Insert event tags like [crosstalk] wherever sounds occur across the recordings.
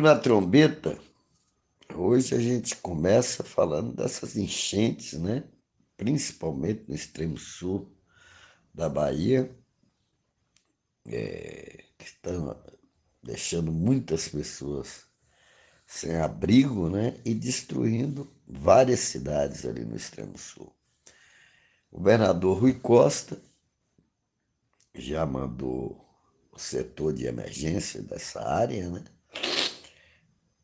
na trombeta. Hoje a gente começa falando dessas enchentes, né? Principalmente no extremo sul da Bahia, é, que estão deixando muitas pessoas sem abrigo, né? E destruindo várias cidades ali no extremo sul. O governador Rui Costa já mandou o setor de emergência dessa área, né?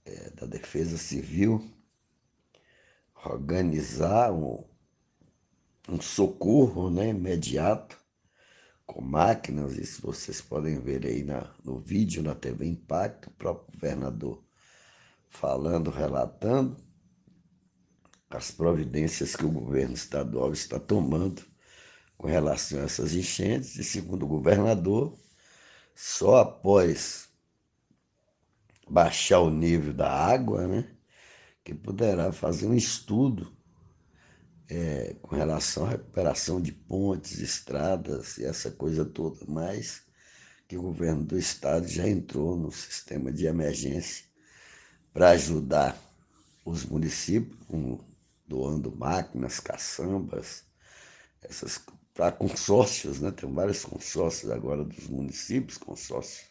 É, da Defesa Civil, organizar um, um socorro né, imediato com máquinas, isso vocês podem ver aí na, no vídeo na TV Impacto, o próprio governador falando, relatando as providências que o governo estadual está tomando com relação a essas enchentes, e segundo o governador, só após baixar o nível da água, né, que poderá fazer um estudo é, com relação à recuperação de pontes, estradas e essa coisa toda, mas que o governo do estado já entrou no sistema de emergência para ajudar os municípios, doando máquinas, caçambas, essas para consórcios, né? Tem vários consórcios agora dos municípios, consórcios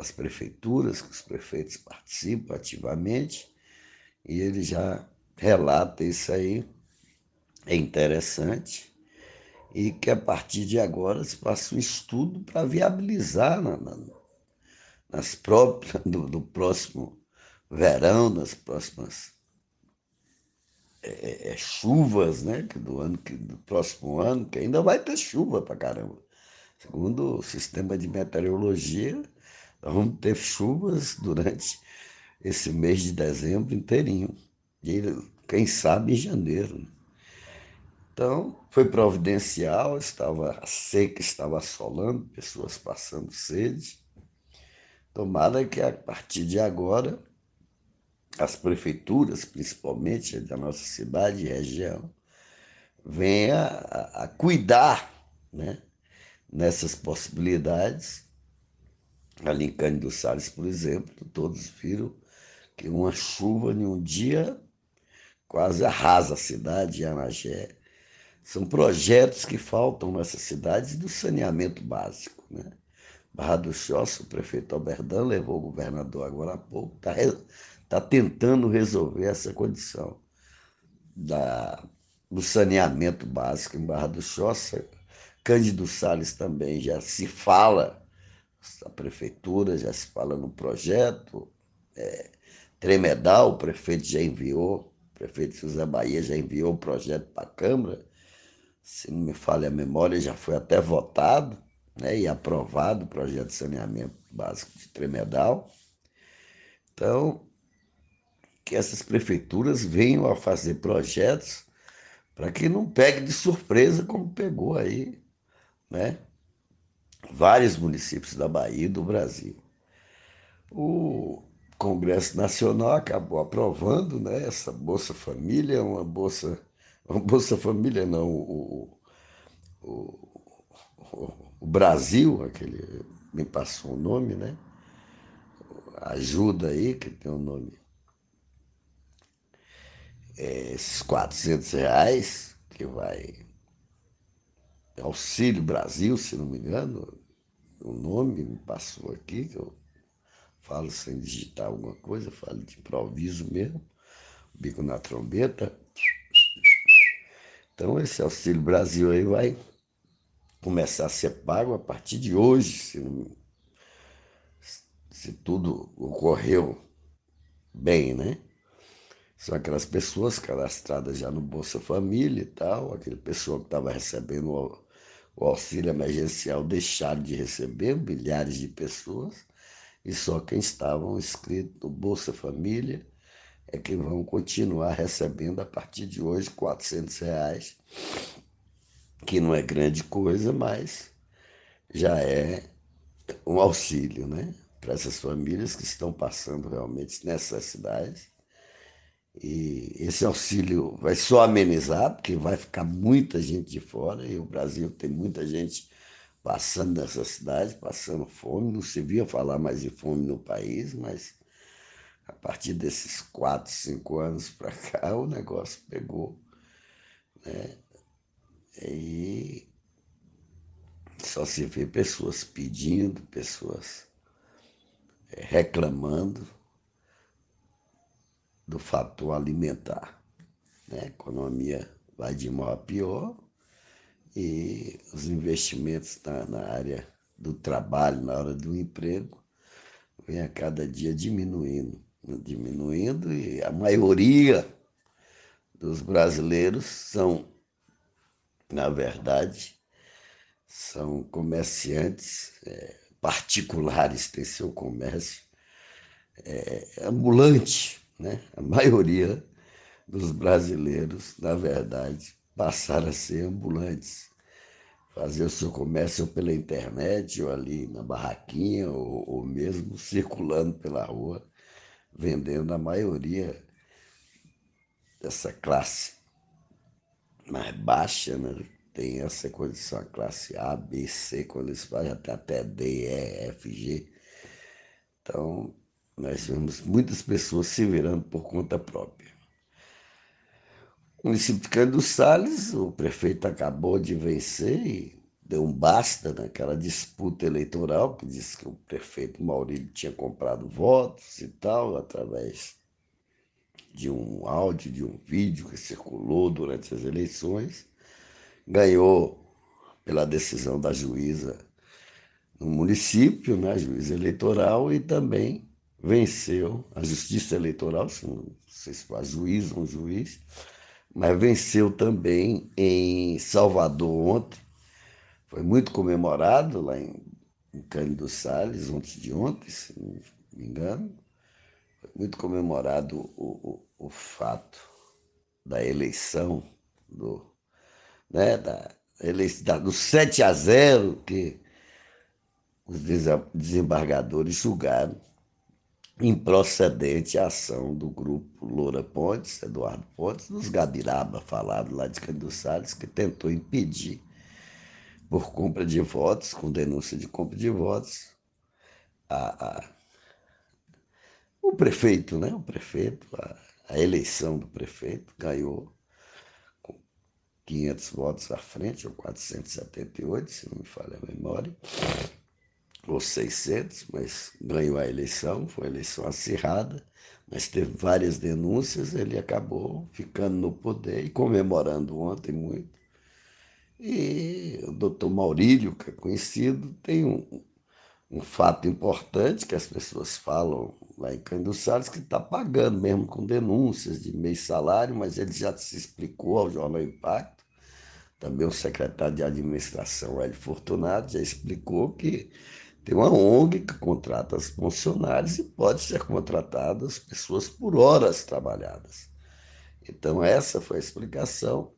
das prefeituras, que os prefeitos participam ativamente, e ele já relata isso aí, é interessante, e que a partir de agora se faça um estudo para viabilizar na, na, nas próprias, [laughs] do, do próximo verão, nas próximas é, é, chuvas, né? Que do ano que do próximo ano, que ainda vai ter chuva para caramba. Segundo o sistema de meteorologia, vamos ter chuvas durante esse mês de dezembro inteirinho. E quem sabe em janeiro. Né? Então, foi providencial, estava seca, estava assolando, pessoas passando sede. Tomara que a partir de agora as prefeituras, principalmente da nossa cidade e região, venha a, a cuidar né, nessas possibilidades. Ali em Cândido Salles, por exemplo, todos viram que uma chuva em um dia quase arrasa a cidade de Anagé. São projetos que faltam nessas cidades do saneamento básico. Né? Barra do Choça, o prefeito Alberdan levou o governador agora há pouco, está está tentando resolver essa condição da, do saneamento básico em Barra do Choça. Cândido Salles também já se fala, a prefeitura já se fala no projeto. É, Tremedal, o prefeito já enviou, o prefeito José Bahia já enviou o projeto para a Câmara. Se não me falha a memória, já foi até votado né, e aprovado o projeto de saneamento básico de Tremedal. Então, que essas prefeituras venham a fazer projetos para que não pegue de surpresa como pegou aí, né? Vários municípios da Bahia e do Brasil. O Congresso Nacional acabou aprovando né, essa Bolsa Família, uma Bolsa. Uma Bolsa Família não, o, o, o, o Brasil, aquele me passou o nome, né? Ajuda aí, que tem o um nome é, esses 400 reais, que vai. Auxílio Brasil, se não me engano, o nome me passou aqui, que eu falo sem digitar alguma coisa, falo de improviso mesmo, bico na trombeta. Então esse Auxílio Brasil aí vai começar a ser pago a partir de hoje, se, não, se tudo ocorreu bem, né? São aquelas pessoas cadastradas já no Bolsa Família e tal, aquele pessoa que estava recebendo o, auxílio emergencial deixaram de receber, milhares de pessoas, e só quem estavam inscritos no Bolsa Família é que vão continuar recebendo a partir de hoje 400 reais, que não é grande coisa, mas já é um auxílio, né? Para essas famílias que estão passando realmente necessidades e esse auxílio vai só amenizar, porque vai ficar muita gente de fora, e o Brasil tem muita gente passando nessa cidade, passando fome. Não se via falar mais de fome no país, mas A partir desses quatro, cinco anos para [laughs] cá, o negócio pegou. Né? E só se vê pessoas pedindo, pessoas é, reclamando do fator alimentar. Né? A economia vai de mal a pior e os investimentos na, na área do trabalho, na hora do emprego, vem a cada dia diminuindo, diminuindo e a maioria dos brasileiros são, na verdade, são comerciantes é, particulares, têm seu comércio é, ambulante, né? A maioria dos brasileiros, na verdade, passaram a ser ambulantes fazer o seu comércio pela internet, ou ali na barraquinha, ou, ou mesmo circulando pela rua, vendendo a maioria dessa classe mais baixa, né? tem essa condição, a classe A, B, C, quando eles fazem até, até D, E, F, G. Então, nós vemos muitas pessoas se virando por conta própria. O município de Cândido Salles, o prefeito acabou de vencer e deu um basta naquela disputa eleitoral, que disse que o prefeito Maurílio tinha comprado votos e tal, através de um áudio, de um vídeo que circulou durante as eleições. Ganhou pela decisão da juíza no município, né, juíza eleitoral, e também venceu a justiça eleitoral, não sei se a juíza ou um juiz, mas venceu também em Salvador ontem. Foi muito comemorado lá em, Cândido Salles, ontem de ontem, se não me engano. Foi muito comemorado o, o, o fato da eleição, do, né, da, eleição, do 7 a 0 que os desembargadores julgaram improcedente a ação do grupo Loura Pontes, Eduardo Pontes, dos Gabiraba, falado lá de Cândido Salles, que tentou impedir, por compra de votos, com denúncia de compra de votos, a, a o prefeito, né? O prefeito, a, a eleição do prefeito ganhou com 500 votos à frente, ou 478, se não me falha a memória ou 600, mas ganhou a eleição, foi uma eleição acirrada, mas teve várias denúncias, ele acabou ficando no poder e comemorando ontem muito. E o doutor Maurílio, que é conhecido, tem um, um fato importante que as pessoas falam lá em Cândido Salles, que está pagando mesmo com denúncias de meio salário, mas ele já se explicou ao Jornal Impacto. Também o secretário de administração, Hélio Fortunato, já explicou que tem uma ONG que contrata os funcionários e pode ser contratadas pessoas por horas trabalhadas. Então, essa foi a explicação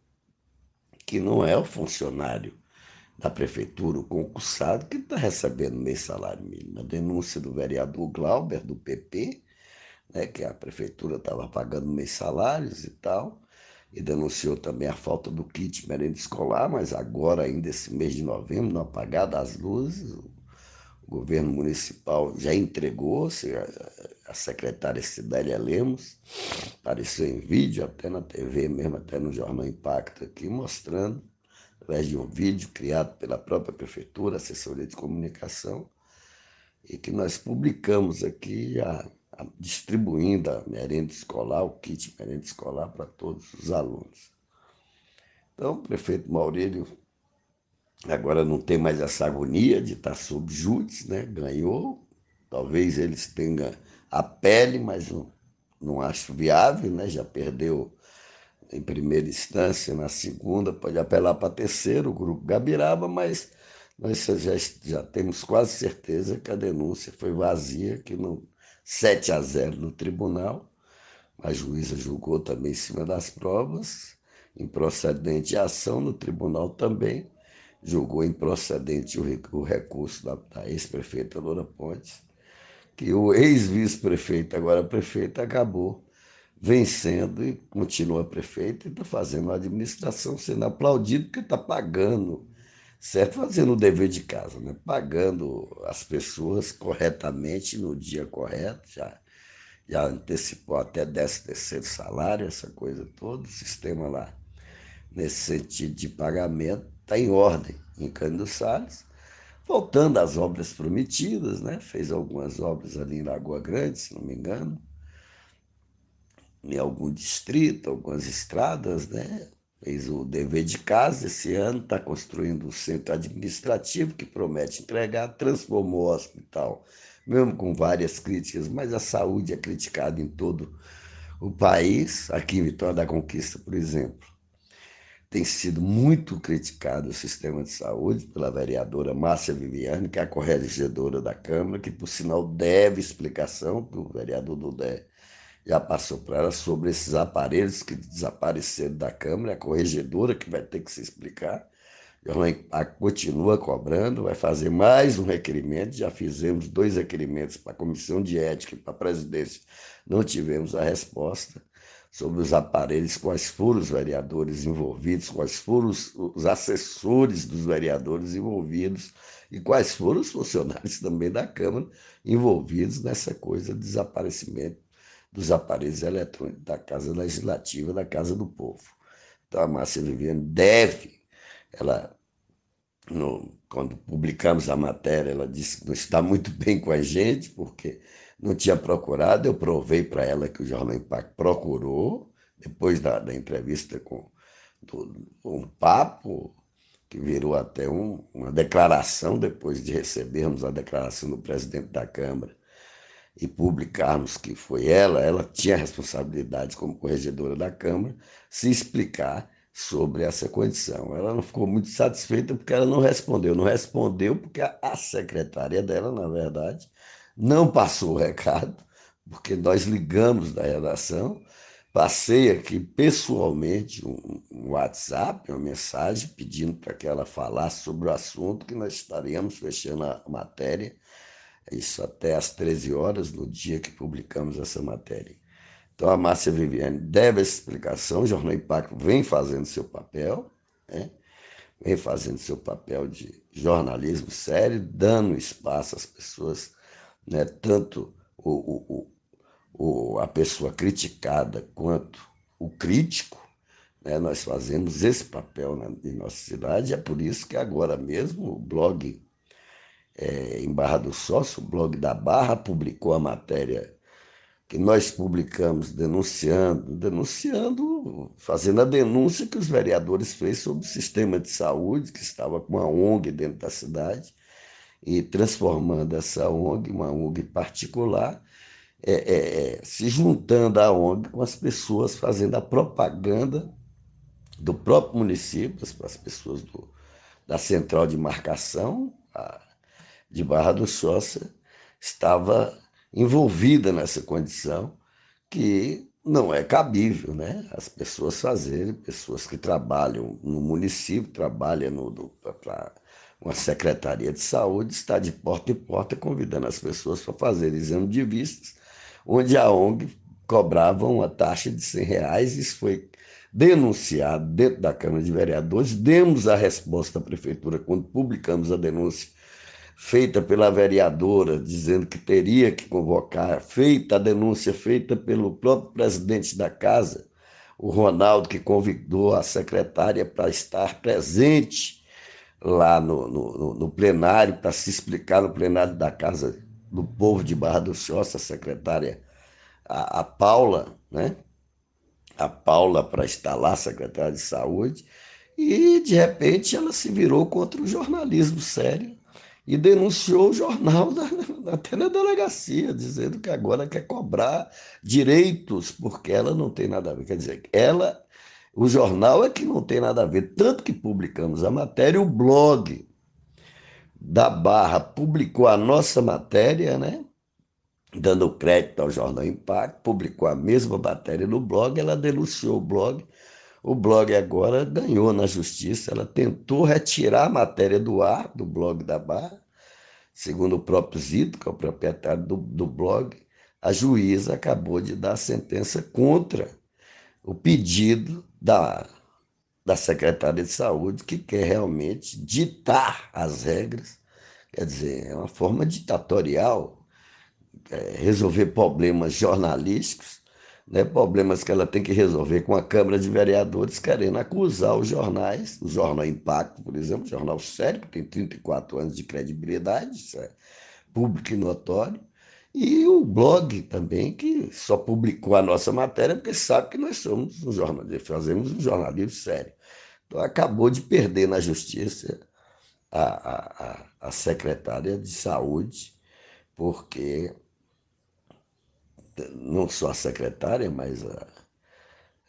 que não é o funcionário da prefeitura, o concursado, que está recebendo meio salário mínimo. A denúncia do vereador Glauber, do PP, né, que a prefeitura estava pagando meio salários e tal, e denunciou também a falta do kit merenda escolar, mas agora, ainda esse mês de novembro, não apagada as luzes, governo municipal já entregou, a secretária Cidélia Lemos apareceu em vídeo, até na TV mesmo, até no Jornal Impacto aqui, mostrando, através de um vídeo criado pela própria prefeitura, assessoria de comunicação, e que nós publicamos aqui, a, a, distribuindo a merenda escolar, o kit merenda escolar para todos os alunos. Então, o prefeito Maurílio Agora não tem mais essa agonia de estar sob júdice, né? Ganhou. Talvez eles tenham a pele, mas não, não acho viável, né? Já perdeu em primeira instância, na segunda, pode apelar para terceiro, o grupo Gabiraba, mas nós já, já temos quase certeza que a denúncia foi vazia, que não 7 a 0 no tribunal. A juíza julgou também em cima das provas, improcedente a ação no tribunal também julgou improcedente o recurso da, da ex-prefeita Loura Pontes, que o ex-vice-prefeito, agora prefeito, acabou vencendo e continua prefeito e está fazendo a administração sendo aplaudido porque está pagando, certo? Fazendo o dever de casa, né? pagando as pessoas corretamente no dia correto, já, já antecipou até 13 terceiro salário, essa coisa toda, o sistema lá, nesse sentido de pagamento, está em ordem em Cândido Salles, voltando às obras prometidas, né? fez algumas obras ali em Lagoa Grande, se não me engano, em algum distrito, algumas estradas, né? fez o dever de casa esse ano, está construindo o centro administrativo que promete entregar, transformou o hospital mesmo com várias críticas, mas a saúde é criticada em todo o país. Aqui em Vitória da Conquista, por exemplo, tem sido muito criticado o sistema de saúde pela vereadora Márcia Viviane, que é a corregedora da Câmara, que, por sinal, deve explicação, que o vereador Dudé já passou para ela, sobre esses aparelhos que desapareceram da Câmara, a corregedora que vai ter que se explicar. A continua cobrando, vai fazer mais um requerimento. Já fizemos dois requerimentos para a Comissão de Ética e para a presidência. Não tivemos a resposta sobre os aparelhos, quais foram os vereadores envolvidos, quais foram os, os assessores dos vereadores envolvidos e quais foram os funcionários [laughs] também da Câmara envolvidos nessa coisa de desaparecimento dos aparelhos eletrônicos da Casa Legislativa, da Casa do Povo. Então a Márcia Viviane deve ela, no, quando publicamos a matéria, ela disse que não está muito bem com a gente, porque não tinha procurado. Eu provei para ela que o Jornal Impacto procurou, depois da, da entrevista com do, um papo, que virou até um, uma declaração, depois de recebermos a declaração do presidente da Câmara e publicarmos que foi ela, ela tinha responsabilidade como corregedora da Câmara, se explicar sobre essa condição. Ela não ficou muito satisfeita porque ela não respondeu. Não respondeu porque a secretária dela, na verdade, não passou o recado, porque nós ligamos da redação, passei aqui pessoalmente um, WhatsApp, uma mensagem pedindo para que ela falasse sobre o assunto que nós estaríamos fechando a matéria, isso até às 13 horas, no dia que publicamos essa matéria. Então a Márcia Viviane deve essa explicação, o Jornal Impacto vem fazendo seu papel, né? vem fazendo seu papel de jornalismo sério, dando espaço às pessoas, né? tanto o, o, o, a pessoa criticada quanto o crítico, né? nós fazemos esse papel na, em nossa cidade, é por isso que agora mesmo o blog é, em Barra do Sócio, o blog da Barra, publicou a matéria que nós publicamos denunciando, denunciando, fazendo a denúncia que os vereadores fez sobre o sistema de saúde, que estava com uma ONG dentro da cidade, e transformando essa ONG, uma ONG particular, é, é, é, se juntando à ONG com as pessoas fazendo a propaganda do próprio município, as pessoas do, da central de marcação a, de Barra do Choça, estava envolvida nessa condição que não é cabível, né? As pessoas fazerem, pessoas que trabalham no município, trabalham para uma secretaria de saúde, está de porta em porta convidando as pessoas para fazer exame de vistas, onde a ONG cobrava uma taxa de 100 reais, isso foi denunciado dentro da Câmara de Vereadores, demos a resposta à Prefeitura quando publicamos a denúncia feita pela vereadora, dizendo que teria que convocar, feita a denúncia feita pelo próprio presidente da casa, o Ronaldo, que convidou a secretária para estar presente lá no, no, no plenário, para se explicar no plenário da Casa do Povo de Barra do Choça, a secretária, a, a Paula, né? A Paula para estar lá, secretária de Saúde, e de repente ela se virou contra o jornalismo sério e denunciou o jornal na, [laughs] até na delegacia, dizendo que agora quer cobrar direitos, porque ela não tem nada a ver. Quer dizer, ela, o jornal é que não tem nada a ver. Tanto que publicamos a matéria, o blog da Barra publicou a nossa matéria, né? Dando crédito ao Jornal Impacto, publicou a mesma matéria no blog, ela denunciou o blog. O blog agora ganhou na justiça, ela tentou retirar a matéria do ar do blog da Barra, segundo o próprio Zito, que é o proprietário do, do blog, a juíza acabou de dar sentença contra o pedido da, da secretária de saúde, que quer realmente ditar as regras, quer dizer, é uma forma ditatorial é, resolver problemas jornalísticos, né, problemas que ela tem que resolver com a Câmara de Vereadores, querendo acusar os jornais, o Jornal Impacto, por exemplo, jornal sério, que tem 34 anos de credibilidade, isso é público e notório, e o blog também, que só publicou a nossa matéria porque sabe que nós somos um jornalismo, fazemos um jornalismo sério. Então acabou de perder na justiça a, a, a secretária de saúde, porque não só a secretária, mas a,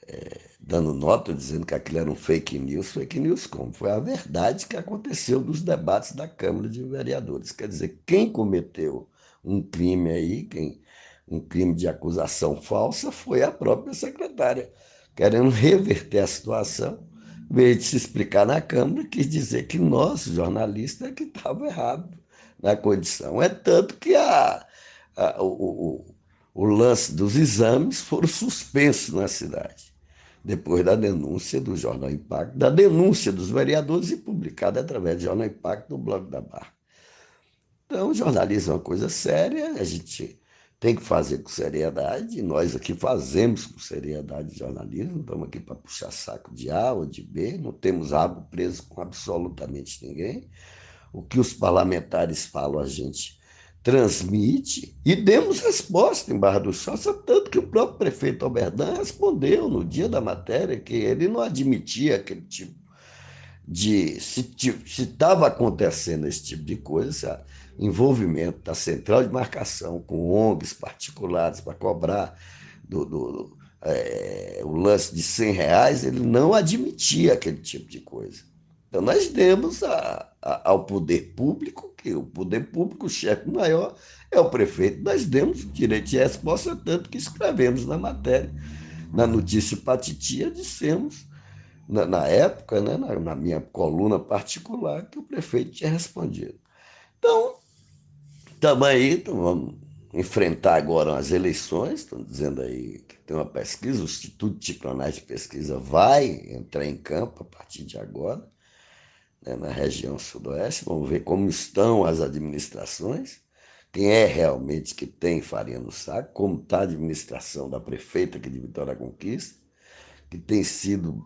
é, dando nota dizendo que aquilo era um fake news, fake news como? Foi a verdade que aconteceu nos debates da Câmara de Vereadores. Quer dizer, quem cometeu um crime aí, quem, um crime de acusação falsa, foi a própria secretária, querendo reverter a situação, em vez de se explicar na Câmara, quis dizer que nós, jornalistas, é que estava errado na condição. É tanto que a, a, o, o, o lance dos exames foram suspensos na cidade depois da denúncia do Jornal Impacto, da denúncia dos vereadores e publicada através do Jornal Impacto no blog da Barra. Então, jornalismo é uma coisa séria, a gente tem que fazer com seriedade, nós aqui fazemos com seriedade jornalismo, estamos aqui para puxar saco de A ou de B, não temos rabo preso com absolutamente ninguém. O que os parlamentares falam, a gente transmite e demos resposta em Barra do Choça, tanto que o próprio prefeito Alberdan respondeu no dia da matéria que ele não admitia aquele tipo de. Se estava acontecendo esse tipo de coisa, envolvimento da central de marcação com ONGs particulares para cobrar do, do é, o lance de 100 reais, ele não admitia aquele tipo de coisa. Então, nós demos a, a, ao poder público, que o poder público, o chefe maior é o prefeito, nós demos o direito de resposta, tanto que escrevemos na matéria, na notícia Patitia, dissemos, na, na época, né, na, na minha coluna particular, que o prefeito tinha respondido. Então, Estamos aí, então vamos enfrentar agora as eleições, estão dizendo aí que tem uma pesquisa, o Instituto de Clonagem de Pesquisa vai entrar em campo a partir de agora, né, na região sudoeste, vamos ver como estão as administrações, quem é realmente que tem farinha no saco, como está a administração da prefeita aqui de Vitória Conquista, que tem sido,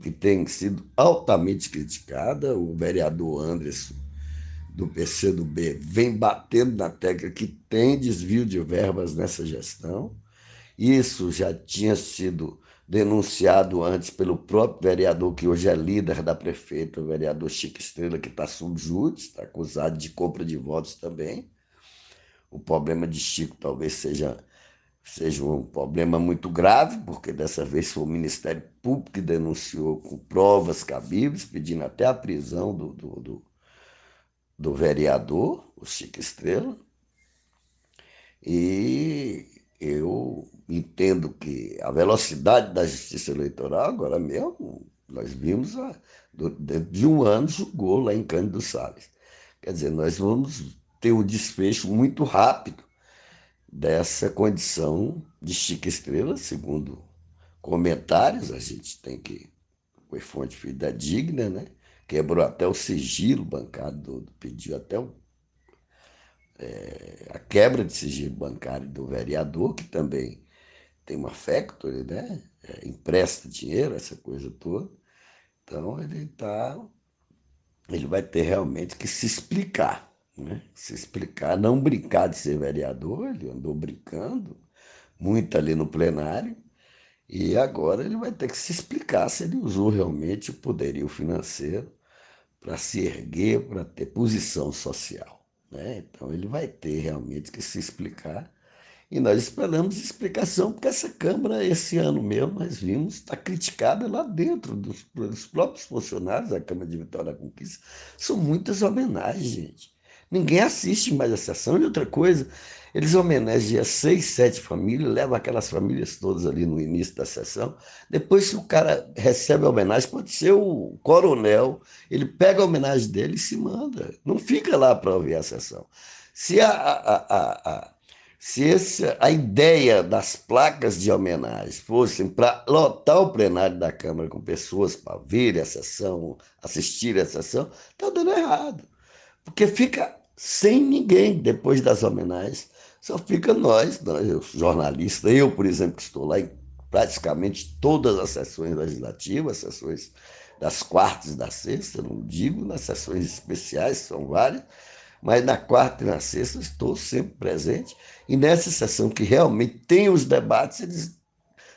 que tem sido altamente criticada, o vereador Anderson do PCdoB vem batendo na tecla que tem desvio de verbas nessa gestão. Isso já tinha sido denunciado antes pelo próprio vereador, que hoje é líder da prefeita, o vereador Chico Estrela, que está subjúdice, está acusado de compra de votos também. O problema de Chico talvez seja, seja um problema muito grave, porque dessa vez foi o Ministério Público que denunciou com provas cabíveis, pedindo até a prisão do, do, do do vereador, o Chico Estrela, e eu entendo que a velocidade da justiça eleitoral, agora mesmo, nós vimos, a, dentro de um ano, julgou lá em Cândido Salles. Quer dizer, nós vamos ter um desfecho muito rápido dessa condição de Chico Estrela, segundo comentários, a gente tem que, foi fonte fidedigna, né? Quebrou até o sigilo bancário, pediu até o, é, a quebra de sigilo bancário do vereador, que também tem uma factory, né? É, empresta dinheiro, essa coisa toda. Então ele tá, ele vai ter realmente que se explicar, né? Se explicar, não brincar de ser vereador, ele andou brincando muito ali no plenário, e agora ele vai ter que se explicar se ele usou realmente o poderio financeiro para se erguer, para ter posição social. Né? Então ele vai ter realmente que se explicar. E nós esperamos explicação, porque essa Câmara, esse ano mesmo, nós vimos, está criticada lá dentro dos, dos, próprios funcionários da Câmara de Vitória da Conquista. São muitas homenagens, gente. Ninguém assiste mais a sessão. E outra coisa, eles homenageiam seis, sete famílias, levam aquelas famílias todas ali no início da sessão. Depois, se o cara recebe a homenagem, pode ser o coronel, ele pega a homenagem dele e se manda. Não fica lá para ouvir a sessão. Se a, a, a, a se esse, a ideia das placas de homenagem fossem para lotar o plenário da Câmara com pessoas para ver a sessão, assistir a sessão, está dando errado. Porque fica sem ninguém depois das homenagens Só fica nós, nós jornalistas, eu, por exemplo, que estou lá em praticamente todas as sessões legislativas, sessões das quartas e da sexta, não digo nas sessões especiais, são várias, mas na quarta e na sexta estou sempre presente. E nessa sessão que realmente tem os debates, eles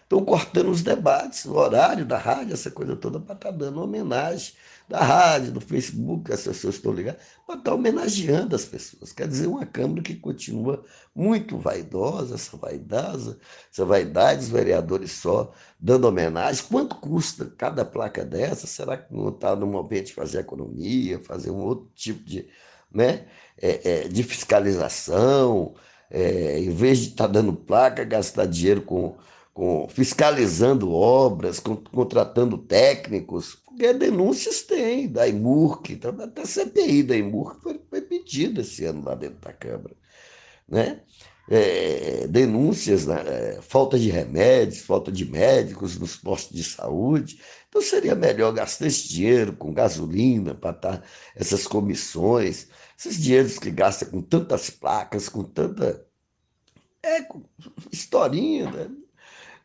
estão cortando os debates, o horário da rádio, essa coisa toda, para estar dando homenagem da rádio, do Facebook, as pessoas estão ligadas, para estar tá homenageando as pessoas. Quer dizer, uma Câmara que continua muito vaidosa, essa vaidade, essa vaidade, os vereadores só dando homenagem. Quanto custa cada placa dessa? Será que não está no momento de fazer economia, fazer um outro tipo de né, é, é, de fiscalização, é, em vez de estar tá dando placa, gastar dinheiro com, com fiscalizando obras, com, contratando técnicos, porque denúncias tem, da IMURC, então, até a CPI da IMURC foi, foi pedida esse ano lá dentro da Câmara. Né? É, denúncias, né? É, falta de remédios, falta de médicos nos postos de saúde. Então seria melhor gastar esse dinheiro com gasolina para estar essas comissões, esses dinheiros que gasta com tantas placas, com tanta é, historinha, né?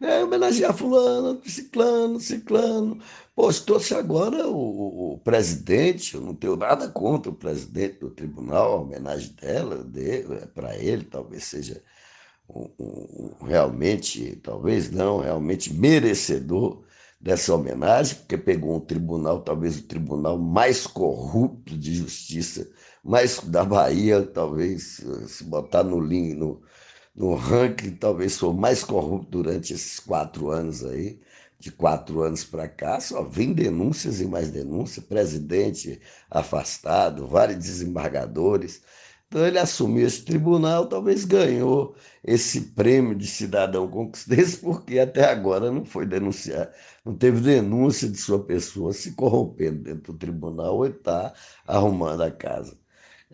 É, homenagear fulano, ciclano, ciclano. Poxa, trouxe agora o, o, presidente, eu não tenho nada contra o presidente do tribunal, a homenagem dela, de, é para ele, talvez seja um, um, realmente, talvez não, realmente merecedor dessa homenagem, porque pegou um tribunal, talvez o tribunal mais corrupto de justiça, mais da Bahia, talvez, se botar no, no, no ranking, talvez foi o mais corrupto durante esses quatro anos aí, de quatro anos para cá, só vem denúncias e mais denúncias, presidente afastado, vários desembargadores. Então ele assumiu esse tribunal, talvez ganhou esse prêmio de cidadão conquistador, porque até agora não foi denunciar, não teve denúncia de sua pessoa se corrompendo dentro do tribunal ou está arrumando a casa.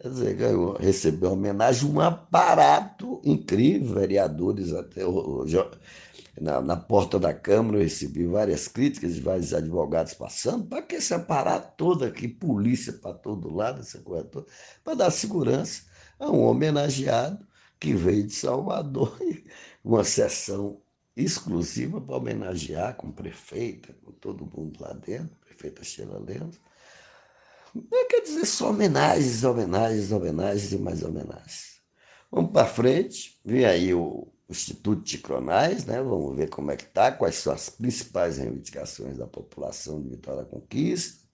Quer dizer, ganhou, recebeu homenagem, um aparato incrível, vereadores até o, na, na, porta da Câmara eu recebi várias críticas de vários advogados passando, para que esse aparato todo aqui, polícia para todo lado, essa coisa toda, para dar segurança a um homenageado que veio de Salvador, [laughs] uma sessão exclusiva para homenagear com prefeita, com todo mundo lá dentro, prefeita Sheila Lemos, não quer dizer só homenagens, homenagens, homenagens e mais homenagens. Vamos para frente, vem aí o Instituto de Cronais, né? vamos ver como é que está, quais são as principais reivindicações da população de Vitória da Conquista,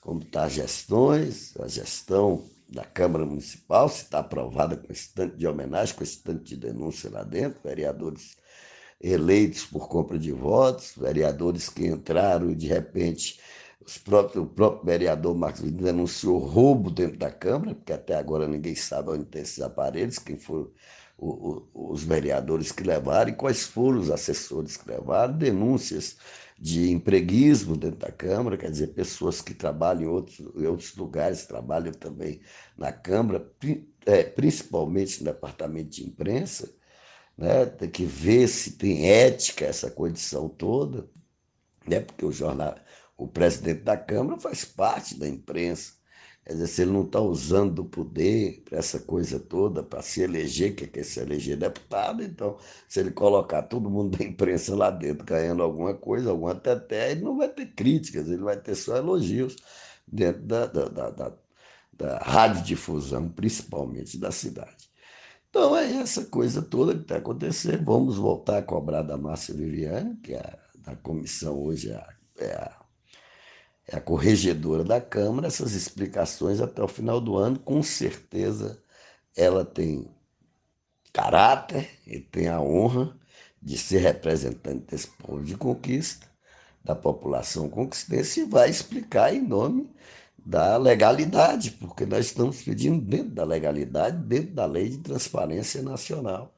como está as gestões, a gestão da Câmara Municipal, se está aprovada com esse tanto de homenagem, com esse tanto de denúncia lá dentro, vereadores eleitos por compra de votos, vereadores que entraram e de repente próprios, o próprio vereador Marcos Vinícius denunciou roubo dentro da Câmara, porque até agora ninguém sabe onde tem esses aparelhos, quem foram os vereadores que levaram e quais foram os assessores que levaram, denúncias de empreguismo dentro da Câmara, quer dizer, pessoas que trabalham em outros, em outros lugares, trabalham também na Câmara, é, principalmente no departamento de imprensa, né? tem que ver se tem ética essa condição toda, né? porque o jornal, o presidente da Câmara faz parte da imprensa. Quer dizer, se ele não está usando o poder para essa coisa toda, para se eleger, que quer se eleger deputado, então, se ele colocar todo mundo da imprensa lá dentro ganhando alguma coisa, alguma teté, ele não vai ter críticas, ele vai ter só elogios dentro da, da, da, da, da radiodifusão, principalmente da cidade. Então é essa coisa toda que está acontecendo. Vamos voltar a cobrar da Márcia Viviane, que é a, da comissão hoje é a, é a é a corregedora da Câmara, essas explicações até o final do ano, com certeza ela tem caráter e tem a honra de ser representante desse povo de conquista, da população conquistense, e vai explicar em nome da legalidade, porque nós estamos pedindo dentro da legalidade, dentro da lei de transparência nacional,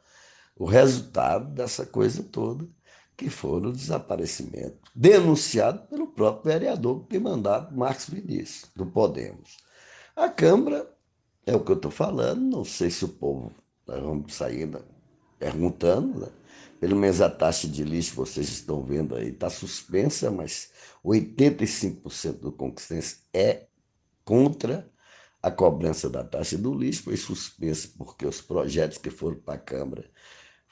o resultado dessa coisa toda que foram o desaparecimento, denunciado pelo próprio vereador que tem mandado, Marcos Vinícius, do Podemos. A Câmara, é o que eu estou falando, não sei se o povo, nós vamos sair né, perguntando, né? pelo menos a taxa de lixo, vocês estão vendo aí, está suspensa, mas 85% do conquistense é contra a cobrança da taxa do lixo foi suspensa porque os projetos que foram para a Câmara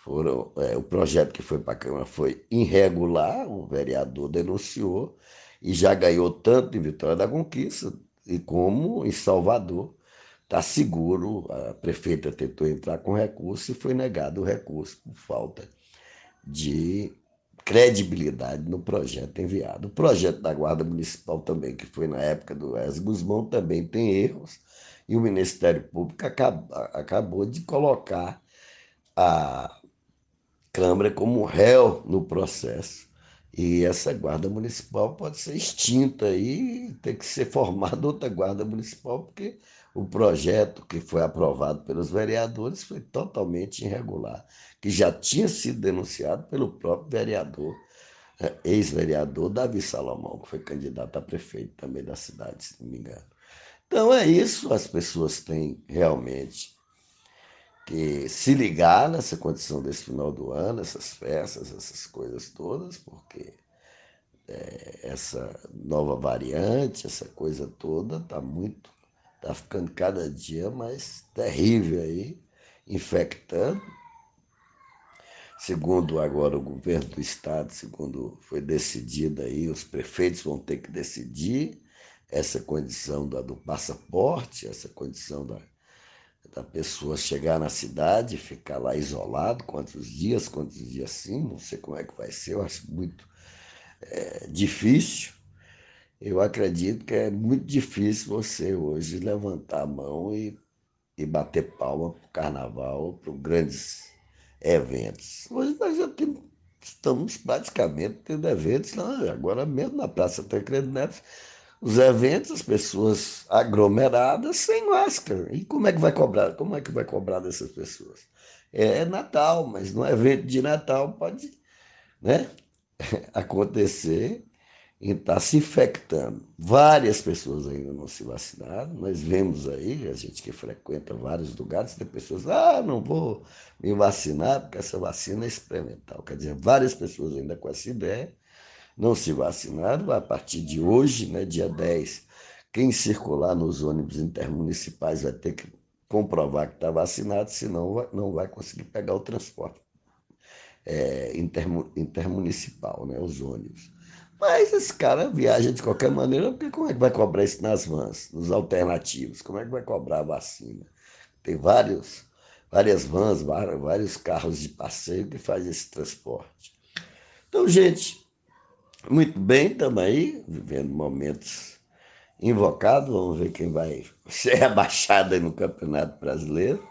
foram. É, o projeto que foi para a Câmara foi irregular, o vereador denunciou e já ganhou tanto em Vitória da Conquista e como em Salvador. Está seguro, a prefeita tentou entrar com recurso e foi negado o recurso por falta de credibilidade no projeto enviado. O projeto da Guarda Municipal também, que foi na época do Wesley Guzmão, também tem erros, e o Ministério Público acabou de colocar a Câmara como réu no processo. E essa guarda municipal pode ser extinta e ter que ser formada outra guarda municipal, porque o projeto que foi aprovado pelos vereadores foi totalmente irregular, que já tinha sido denunciado pelo próprio vereador, eh, ex-vereador Davi Salomão, que foi candidato a prefeito também da cidade, se não me engano. Então é isso, as pessoas têm realmente que se ligar nessa condição desse final do ano, essas festas, essas coisas todas, porque é, essa nova variante, essa coisa toda está muito Está ficando cada dia mais terrível aí, infectando. Segundo agora o governo do estado, segundo foi decidido aí, os prefeitos vão ter que decidir essa condição da, do passaporte, essa condição da, da pessoa chegar na cidade ficar lá isolado, quantos dias, quantos dias sim, não sei como é que vai ser, eu acho muito é, difícil. Eu acredito que é muito difícil você hoje levantar a mão e, e bater palma para o carnaval, para grandes eventos. Hoje nós já temos, estamos praticamente tendo eventos, agora mesmo na Praça Tancredo Neves, os eventos, as pessoas aglomeradas sem máscara. E como é que vai cobrar? Como é que vai cobrar dessas pessoas? É, é Natal, mas no evento de Natal pode né, [laughs] acontecer e está se infectando. Várias pessoas ainda não se vacinaram. Nós vemos aí, a gente que frequenta vários lugares, tem pessoas, ah, não vou me vacinar porque essa vacina é experimental. Quer dizer, várias pessoas ainda com essa ideia não se vacinaram. A partir de hoje, né, dia 10, quem circular nos ônibus intermunicipais vai ter que comprovar que está vacinado, senão não vai conseguir pegar o transporte é, intermunicipal, né, os ônibus. Mas esse cara viaja de qualquer maneira, porque como é que vai cobrar isso nas vans, nos alternativos? Como é que vai cobrar a vacina? Tem vários, várias vans, vários carros de passeio que fazem esse transporte. Então, gente, muito bem, estamos aí, vivendo momentos invocados. Vamos ver quem vai [laughs] ser rebaixado aí no Campeonato Brasileiro.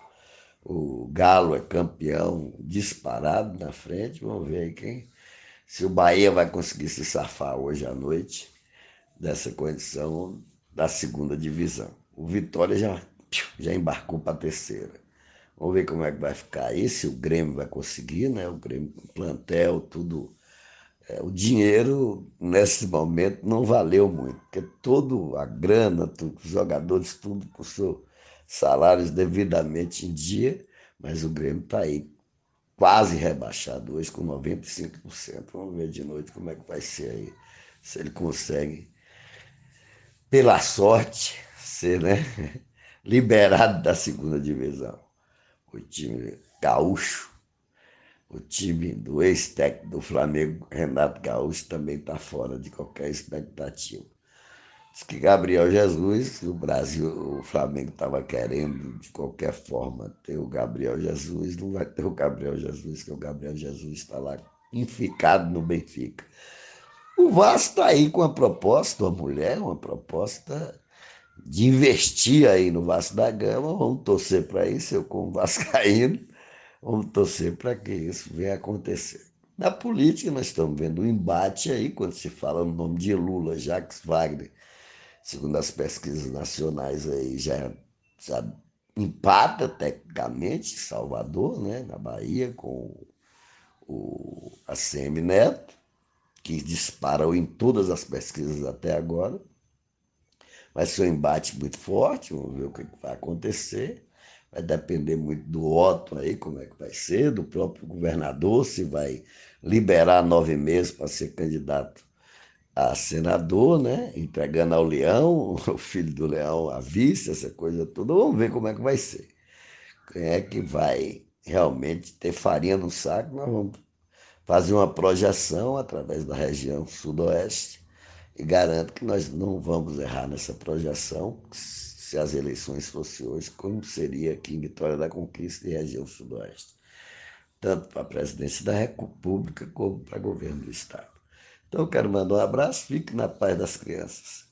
O Galo é campeão disparado na frente. Vamos ver aí quem se o Bahia vai conseguir se safar hoje à noite dessa condição da segunda divisão. O Vitória já, já embarcou para a terceira. Vamos ver como é que vai ficar aí, se o Grêmio vai conseguir, né? O Grêmio com plantel, tudo. É, o dinheiro, nesse momento, não valeu muito, porque toda a grana, tudo, os jogadores, tudo seus salários devidamente em dia, mas o Grêmio está aí quase rebaixado hoje com 95%. Vamos ver de noite como é que vai ser aí, se ele consegue, pela sorte, ser né, [laughs] liberado da segunda divisão. O time gaúcho, o time do ex-técnico do Flamengo, Renato Gaúcho, também está fora de qualquer expectativa. Diz que Gabriel Jesus, o Brasil, o Flamengo estava querendo de qualquer forma ter o Gabriel Jesus, não vai ter o Gabriel Jesus, que o Gabriel Jesus está lá inficado no Benfica. O Vasco está aí com a proposta, uma mulher, uma proposta de investir aí no Vasco da Gama. Vamos torcer para isso, eu como vascaíno, vamos torcer para que isso venha acontecer. Na política, nós estamos vendo um embate aí, quando se fala no nome de Lula, Jacques Wagner, segundo as pesquisas nacionais aí, já, já empata tecnicamente Salvador, né, na Bahia, com o ACM Neto, que disparou em todas as pesquisas até agora. Vai ser um embate muito forte, vamos ver o que vai acontecer. Vai depender muito do Otto aí, como é que vai ser, do próprio governador, se vai liberar nove meses para ser candidato a senador, né? Entregando ao leão, [laughs] o filho do leão, a vice, essa coisa toda. Vamos ver como é que vai ser. Quem é que vai realmente ter farinha no saco? Nós vamos fazer uma projeção através da região sudoeste e garanto que nós não vamos errar nessa projeção se as eleições fossem hoje, como seria aqui em Vitória da Conquista e região sudoeste, tanto para a presidência da República como para governo do Estado. Então, eu quero mandar um abraço, fique na paz das crianças.